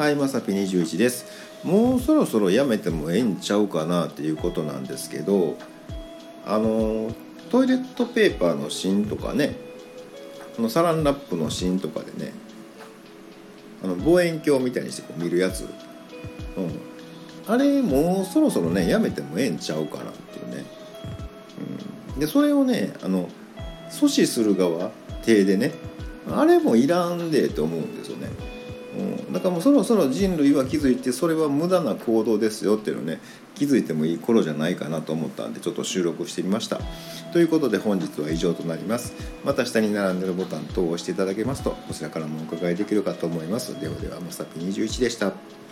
はいまさぴ21です。もうそろそろやめてもええんちゃうかなっていうことなんですけどあのトイレットペーパーの芯とかねこのサランラップの芯とかでねあの望遠鏡みたいにしてこう見るやつ、うん、あれもうそろそろねやめてもええんちゃうかなっていうね、うん、でそれをねあの阻止する側手でねあれもいらんでと思うんですよね。うん、だからもうそろそろ人類は気づいてそれは無駄な行動ですよっていうのね気づいてもいい頃じゃないかなと思ったんでちょっと収録してみました。ということで本日は以上となります。また下に並んでるボタン等を押していただけますとこちらからもお伺いできるかと思います。ではではまさぴ21でした。